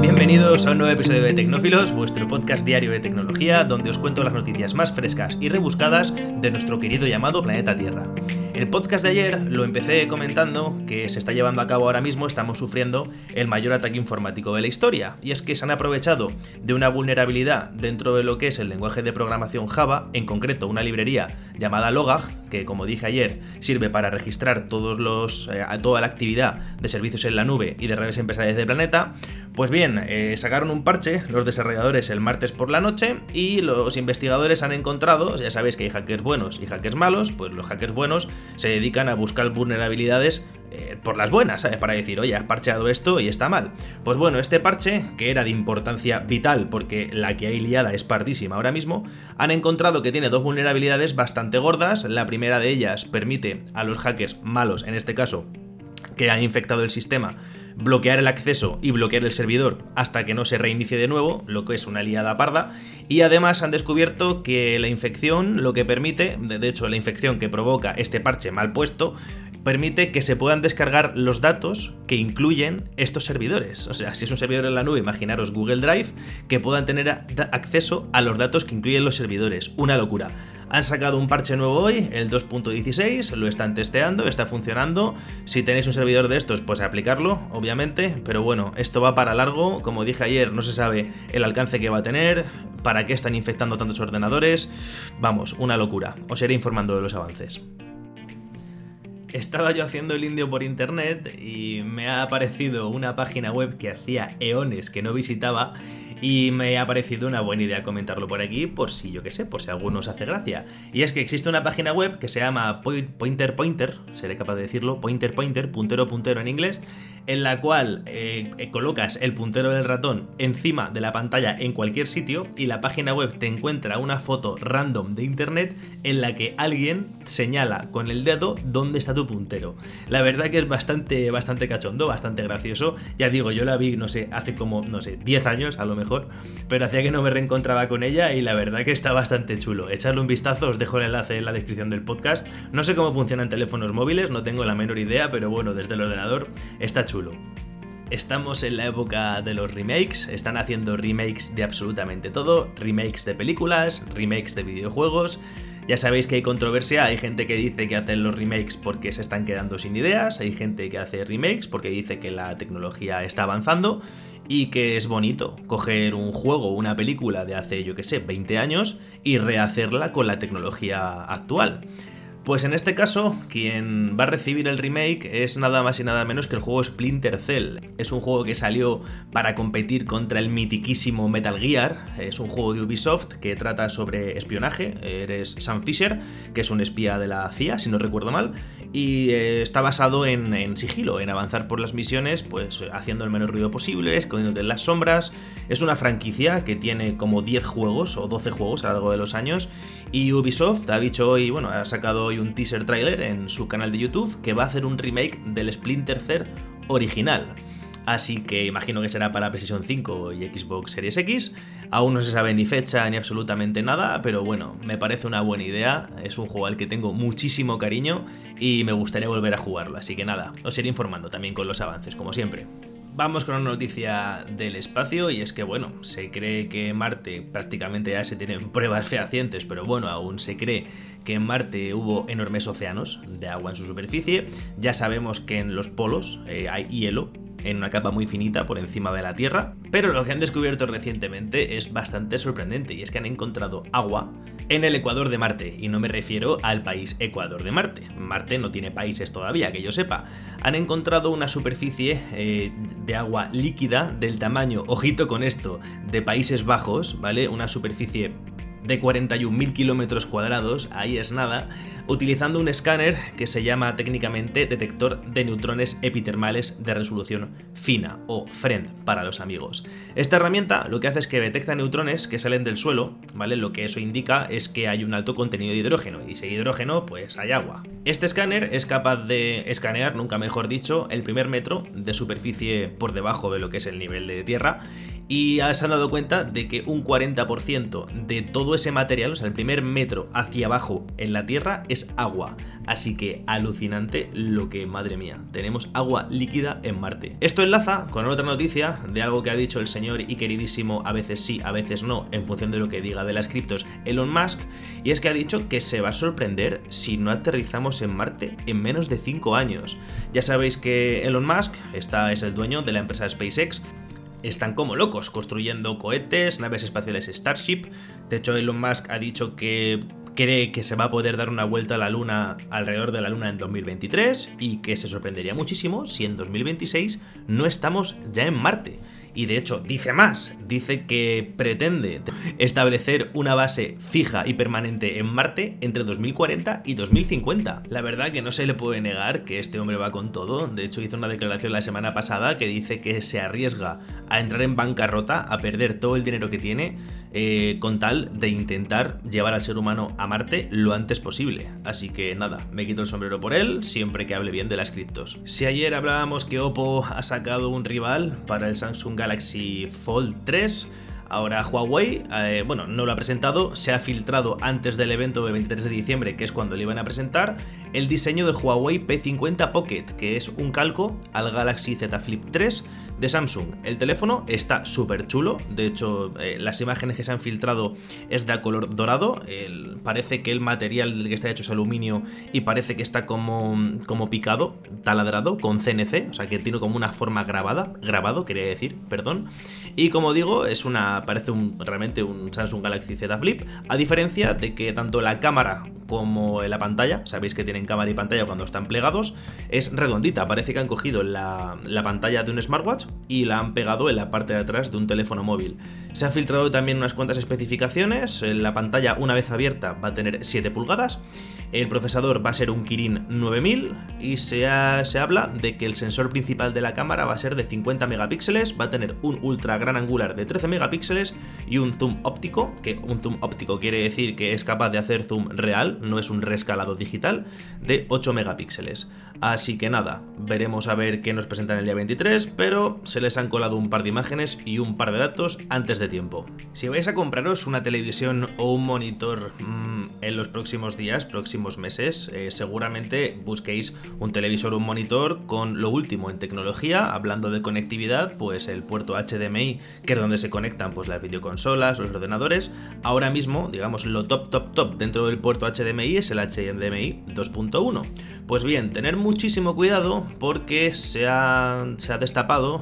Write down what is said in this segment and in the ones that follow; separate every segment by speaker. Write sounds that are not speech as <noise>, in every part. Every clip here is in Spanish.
Speaker 1: Bienvenidos a un nuevo episodio de Tecnófilos, vuestro podcast diario de tecnología, donde os cuento las noticias más frescas y rebuscadas de nuestro querido llamado planeta Tierra. El podcast de ayer lo empecé comentando que se está llevando a cabo ahora mismo, estamos sufriendo el mayor ataque informático de la historia, y es que se han aprovechado de una vulnerabilidad dentro de lo que es el lenguaje de programación Java, en concreto una librería llamada Logag, que como dije ayer sirve para registrar todos los, eh, toda la actividad de servicios en la nube y de redes empresariales del planeta. Pues bien, eh, sacaron un parche los desarrolladores el martes por la noche y los investigadores han encontrado, ya sabéis que hay hackers buenos y hackers malos, pues los hackers buenos se dedican a buscar vulnerabilidades eh, por las buenas, ¿sabes? Para decir, oye, has parcheado esto y está mal. Pues bueno, este parche, que era de importancia vital porque la que hay liada es pardísima ahora mismo, han encontrado que tiene dos vulnerabilidades bastante gordas. La primera de ellas permite a los hackers malos, en este caso, que han infectado el sistema, bloquear el acceso y bloquear el servidor hasta que no se reinicie de nuevo, lo que es una liada parda. Y además han descubierto que la infección lo que permite, de hecho la infección que provoca este parche mal puesto, permite que se puedan descargar los datos que incluyen estos servidores. O sea, si es un servidor en la nube, imaginaros Google Drive, que puedan tener acceso a los datos que incluyen los servidores. Una locura. Han sacado un parche nuevo hoy, el 2.16, lo están testeando, está funcionando. Si tenéis un servidor de estos, pues aplicarlo, obviamente. Pero bueno, esto va para largo. Como dije ayer, no se sabe el alcance que va a tener, para qué están infectando tantos ordenadores. Vamos, una locura. Os iré informando de los avances estaba yo haciendo el indio por internet y me ha aparecido una página web que hacía eones que no visitaba y me ha parecido una buena idea comentarlo por aquí por si yo qué sé, por si a alguno os hace gracia. Y es que existe una página web que se llama Pointer Pointer, seré capaz de decirlo, Pointer Pointer, puntero puntero en inglés, en la cual eh, eh, colocas el puntero del ratón encima de la pantalla en cualquier sitio y la página web te encuentra una foto random de internet en la que alguien señala con el dedo dónde está tu puntero. La verdad que es bastante, bastante cachondo, bastante gracioso. Ya digo, yo la vi, no sé, hace como, no sé, 10 años a lo mejor, pero hacía que no me reencontraba con ella y la verdad que está bastante chulo. Echadle un vistazo, os dejo el enlace en la descripción del podcast. No sé cómo funcionan teléfonos móviles, no tengo la menor idea, pero bueno, desde el ordenador está chulo Estamos en la época de los remakes, están haciendo remakes de absolutamente todo, remakes de películas, remakes de videojuegos. Ya sabéis que hay controversia, hay gente que dice que hacen los remakes porque se están quedando sin ideas, hay gente que hace remakes porque dice que la tecnología está avanzando y que es bonito coger un juego una película de hace, yo que sé, 20 años y rehacerla con la tecnología actual. Pues en este caso, quien va a recibir el remake es nada más y nada menos que el juego Splinter Cell. Es un juego que salió para competir contra el mitiquísimo Metal Gear. Es un juego de Ubisoft que trata sobre espionaje. Eres Sam Fisher, que es un espía de la CIA, si no recuerdo mal. Y eh, está basado en, sigilo, en avanzar por las misiones, pues haciendo el menor ruido posible, escondiéndote en las sombras. Es una franquicia que tiene como 10 juegos o 12 juegos a lo largo de los años. Y Ubisoft ha dicho hoy, bueno, ha sacado un teaser trailer en su canal de YouTube que va a hacer un remake del Splinter Cell original. Así que imagino que será para PlayStation 5 y Xbox Series X. Aún no se sabe ni fecha ni absolutamente nada, pero bueno, me parece una buena idea. Es un juego al que tengo muchísimo cariño y me gustaría volver a jugarlo. Así que nada, os iré informando también con los avances, como siempre. Vamos con una noticia del espacio y es que bueno, se cree que Marte prácticamente ya se tienen pruebas fehacientes, pero bueno, aún se cree que en Marte hubo enormes océanos de agua en su superficie. Ya sabemos que en los polos eh, hay hielo, en una capa muy finita por encima de la Tierra. Pero lo que han descubierto recientemente es bastante sorprendente y es que han encontrado agua en el Ecuador de Marte. Y no me refiero al país Ecuador de Marte. Marte no tiene países todavía, que yo sepa. Han encontrado una superficie eh, de agua líquida del tamaño, ojito con esto, de Países Bajos, ¿vale? Una superficie de 41.000 kilómetros cuadrados, ahí es nada, utilizando un escáner que se llama técnicamente detector de neutrones epitermales de resolución fina o FRIEND para los amigos. Esta herramienta lo que hace es que detecta neutrones que salen del suelo, ¿vale? Lo que eso indica es que hay un alto contenido de hidrógeno y si hay hidrógeno, pues hay agua. Este escáner es capaz de escanear, nunca mejor dicho, el primer metro de superficie por debajo de lo que es el nivel de tierra y se han dado cuenta de que un 40% de todo ese material, o sea, el primer metro hacia abajo en la Tierra, es agua. Así que alucinante lo que, madre mía, tenemos agua líquida en Marte. Esto enlaza con otra noticia de algo que ha dicho el señor y queridísimo, a veces sí, a veces no, en función de lo que diga de las criptos, Elon Musk, y es que ha dicho que se va a sorprender si no aterrizamos en Marte en menos de 5 años. Ya sabéis que Elon Musk está, es el dueño de la empresa SpaceX, están como locos construyendo cohetes, naves espaciales Starship. De hecho, Elon Musk ha dicho que cree que se va a poder dar una vuelta a la Luna alrededor de la Luna en 2023 y que se sorprendería muchísimo si en 2026 no estamos ya en Marte. Y de hecho, dice más, dice que pretende establecer una base fija y permanente en Marte entre 2040 y 2050. La verdad que no se le puede negar que este hombre va con todo. De hecho, hizo una declaración la semana pasada que dice que se arriesga a entrar en bancarrota, a perder todo el dinero que tiene, eh, con tal de intentar llevar al ser humano a Marte lo antes posible. Así que nada, me quito el sombrero por él, siempre que hable bien de las criptos. Si ayer hablábamos que Oppo ha sacado un rival para el Samsung Galaxy Galaxy Fold 3. Ahora Huawei, eh, bueno, no lo ha presentado, se ha filtrado antes del evento del 23 de diciembre, que es cuando lo iban a presentar, el diseño del Huawei P50 Pocket, que es un calco al Galaxy Z Flip 3 de Samsung. El teléfono está súper chulo, de hecho eh, las imágenes que se han filtrado es de color dorado, parece que el material del que está hecho es aluminio y parece que está como, como picado, taladrado, con CNC, o sea que tiene como una forma grabada, grabado quería decir, perdón. Y como digo, es una, parece un, realmente un Samsung Galaxy Z Flip, a diferencia de que tanto la cámara como la pantalla, sabéis que tienen cámara y pantalla cuando están plegados, es redondita, parece que han cogido la, la pantalla de un smartwatch y la han pegado en la parte de atrás de un teléfono móvil. Se han filtrado también unas cuantas especificaciones, la pantalla una vez abierta va a tener 7 pulgadas, el procesador va a ser un Kirin 9000 y se, se habla de que el sensor principal de la cámara va a ser de 50 megapíxeles, va a tener un ultra gran angular de 13 megapíxeles y un zoom óptico, que un zoom óptico quiere decir que es capaz de hacer zoom real, no es un rescalado digital, de 8 megapíxeles. Así que nada, veremos a ver qué nos presentan el día 23, pero se les han colado un par de imágenes y un par de datos antes de tiempo. Si vais a compraros una televisión o un monitor mmm, en los próximos días, próximos meses, eh, seguramente busquéis un televisor o un monitor con lo último en tecnología, hablando de conectividad, pues el puerto HDMI, que es donde se conectan pues las videoconsolas, los ordenadores. Ahora mismo, digamos, lo top top top dentro del puerto HDMI es el HDMI 2.1. Pues bien, tener muchísimo cuidado porque se ha, se ha destapado,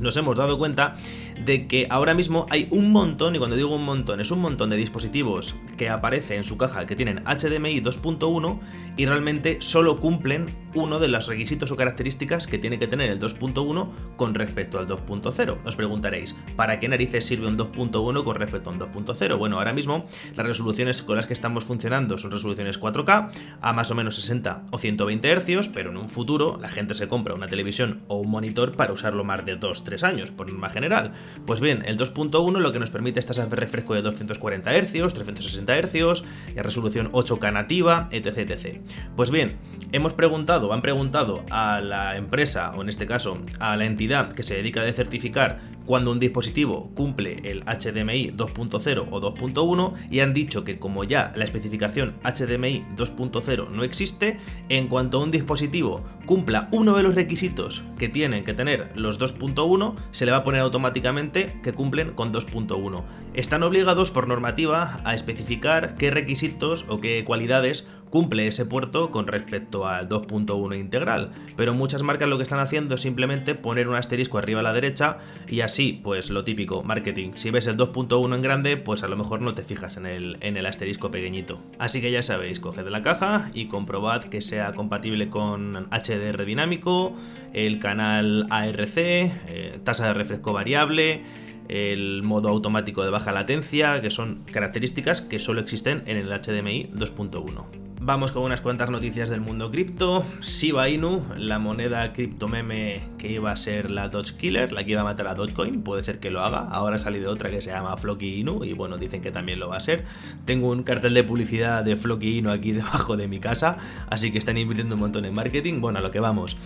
Speaker 1: nos hemos dado cuenta de que ahora mismo hay un montón, y cuando digo un montón, es un montón de dispositivos que aparecen en su caja que tienen HDMI 2.1 y realmente solo cumplen uno de los requisitos o características que tiene que tener el 2.1 con respecto al 2.0. Os preguntaréis, ¿para qué narices sirve un 2.1 con respecto a un 2.0? Bueno, ahora mismo las resoluciones con las que estamos funcionando son resoluciones 4K a más o menos 60 o 120 Hz, pero en un futuro la gente se compra una televisión o un monitor para usarlo más de 2-3 años, por norma general. Pues bien, el 2.1 lo que nos permite es tasa de refresco de 240 Hz, 360 Hz, resolución 8K nativa, etc, etc. Pues bien, hemos preguntado, han preguntado a la empresa, o en este caso a la entidad que se dedica a certificar cuando un dispositivo cumple el HDMI 2.0 o 2.1 y han dicho que como ya la especificación HDMI 2.0 no existe, en cuanto un dispositivo cumpla uno de los requisitos que tienen que tener los 2.1, se le va a poner automáticamente que cumplen con 2.1. Están obligados por normativa a especificar qué requisitos o qué cualidades cumple ese puerto con respecto al 2.1 integral, pero muchas marcas lo que están haciendo es simplemente poner un asterisco arriba a la derecha y así, pues lo típico, marketing. Si ves el 2.1 en grande, pues a lo mejor no te fijas en el, en el asterisco pequeñito. Así que ya sabéis, coged la caja y comprobad que sea compatible con HDR dinámico, el canal ARC, eh, tasa de refresco variable, el modo automático de baja latencia, que son características que solo existen en el HDMI 2.1. Vamos con unas cuantas noticias del mundo cripto. Shiba Inu, la moneda cripto meme que iba a ser la Doge Killer, la que iba a matar a Dogecoin, puede ser que lo haga. Ahora ha salido otra que se llama Flocky Inu y bueno, dicen que también lo va a ser. Tengo un cartel de publicidad de Flocky Inu aquí <laughs> debajo de mi casa, así que están invirtiendo un montón en marketing. Bueno, a lo que vamos.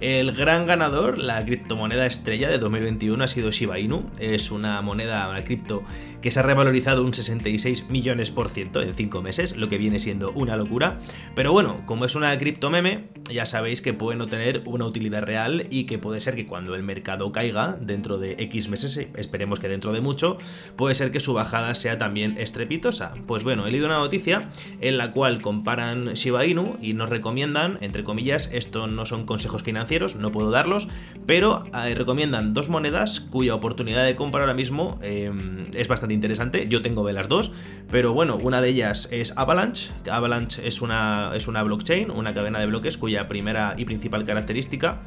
Speaker 1: El gran ganador, la criptomoneda estrella de 2021 ha sido Shiba Inu. Es una moneda, una cripto que se ha revalorizado un 66 millones por ciento en 5 meses, lo que viene siendo una locura. Pero bueno, como es una cripto meme, ya sabéis que puede no tener una utilidad real y que puede ser que cuando el mercado caiga dentro de X meses, esperemos que dentro de mucho, puede ser que su bajada sea también estrepitosa. Pues bueno, he leído una noticia en la cual comparan Shiba Inu y nos recomiendan, entre comillas, esto no son consejos financieros, no puedo darlos, pero eh, recomiendan dos monedas cuya oportunidad de compra ahora mismo em, es bastante interesante. Yo tengo de las dos, pero bueno, una de ellas es Avalanche. Avalanche es una, es una blockchain, una cadena de bloques cuya primera y principal característica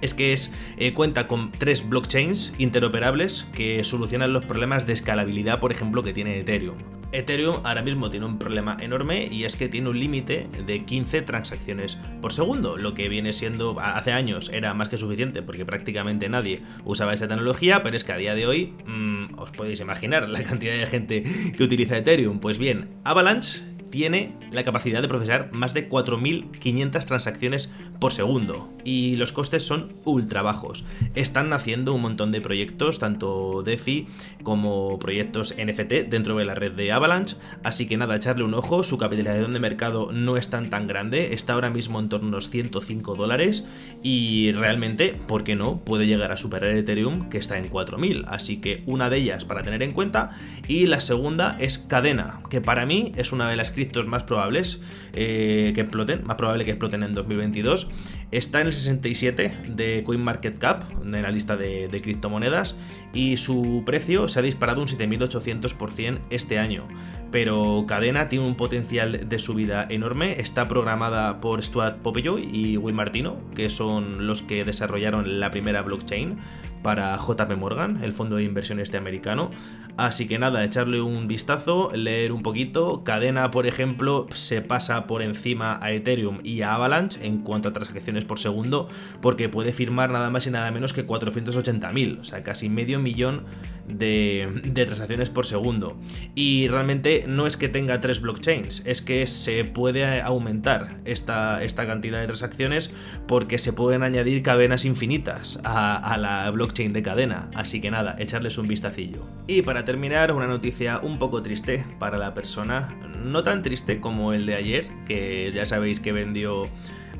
Speaker 1: es que es, eh, cuenta con tres blockchains interoperables que solucionan los problemas de escalabilidad, por ejemplo, que tiene Ethereum. Ethereum ahora mismo tiene un problema enorme y es que tiene un límite de 15 transacciones por segundo, lo que viene siendo hace años era más que suficiente porque prácticamente nadie usaba esa tecnología, pero es que a día de hoy mm, os podéis imaginar la cantidad de gente que utiliza Ethereum. Pues bien, Avalanche tiene la capacidad de procesar más de 4.500 transacciones por segundo y los costes son ultra bajos. Están naciendo un montón de proyectos, tanto DeFi como proyectos NFT dentro de la red de Avalanche, así que nada, echarle un ojo, su capitalización de mercado no es tan tan grande, está ahora mismo en torno a unos 105 dólares y realmente, ¿por qué no? Puede llegar a superar Ethereum que está en 4.000, así que una de ellas para tener en cuenta y la segunda es Cadena, que para mí es una de las más probables eh, que exploten, más probable que exploten en 2022 Está en el 67 de CoinMarketCap, en la lista de, criptomonedas, y su precio se ha disparado un 7800% este año. Pero Cadena tiene un potencial de subida enorme, está programada por Stuart Popejoy y Will Martino, que son los que desarrollaron la primera blockchain para JP Morgan, el fondo de inversión este americano. Así que nada, echarle un vistazo, leer un poquito. Cadena, por ejemplo, se pasa por encima a Ethereum y a Avalanche en cuanto a transacciones por segundo, porque puede firmar nada más y nada menos que 480.000, o sea, casi medio millón de, transacciones por segundo. Y realmente no es que tenga tres blockchains, es que se puede aumentar esta, esta cantidad de transacciones porque se pueden añadir cadenas infinitas a, a la blockchain de cadena. Así que nada, echarles un vistacillo. Y para terminar, una noticia un poco triste para la persona, no tan triste como el de ayer, que ya sabéis que vendió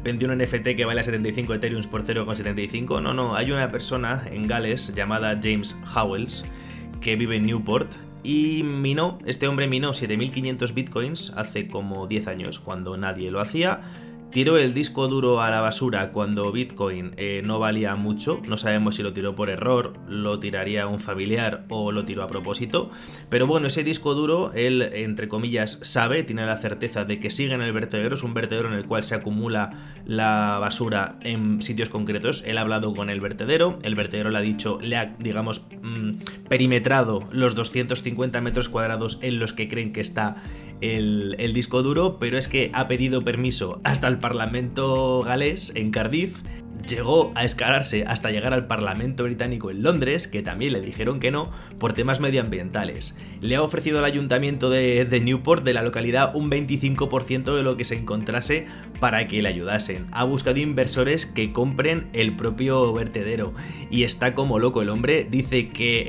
Speaker 1: vendió un NFT que vale a 75 Ethereum por 0,75. No, no, hay una persona en Gales llamada James Howells que vive en Newport y minó, este hombre minó 7500 bitcoins hace como 10 años, cuando nadie lo hacía tiró el disco duro a la basura cuando Bitcoin eh, no valía mucho. No sabemos si lo tiró por error, lo tiraría un familiar o lo tiró a propósito. Pero bueno, ese disco duro, él, entre comillas, sabe, tiene la certeza de que sigue en el vertedero. Es un vertedero en el cual se acumula la basura en sitios concretos. Él ha hablado con el vertedero. El vertedero le ha dicho, le ha, digamos, mm, perimetrado los 250 metros cuadrados en los que creen que está el, disco duro, pero es que ha pedido permiso hasta el Parlamento galés en Cardiff llegó a escalarse hasta llegar al Parlamento británico en Londres, que también le dijeron que no, por temas medioambientales. Le ha ofrecido al ayuntamiento de, Newport de la localidad un 25% de lo que se encontrase para que le ayudasen. Ha buscado inversores que compren el propio vertedero y está como loco el hombre. Dice que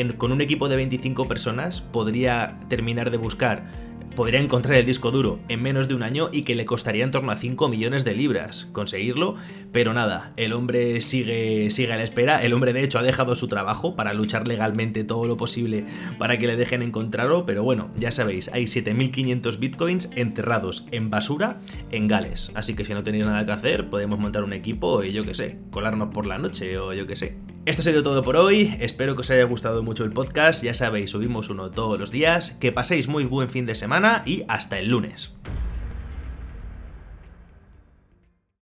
Speaker 1: eh, con un equipo de 25 personas podría terminar de buscar podría encontrar el disco duro en menos de un año y que le costaría en torno a 5 millones de libras conseguirlo, pero nada, el hombre sigue, sigue a la espera, el hombre de hecho ha dejado su trabajo para luchar legalmente todo lo posible para que le dejen encontrarlo, pero bueno, ya sabéis, hay 7500 bitcoins enterrados en basura en Gales, así que si no tenéis nada que hacer, podemos montar un equipo y yo que sé, colarnos por la noche o yo que sé. Esto ha sido todo por hoy, espero que os haya gustado mucho el podcast, ya sabéis, subimos uno todos los días, que paséis muy buen fin de y hasta el lunes.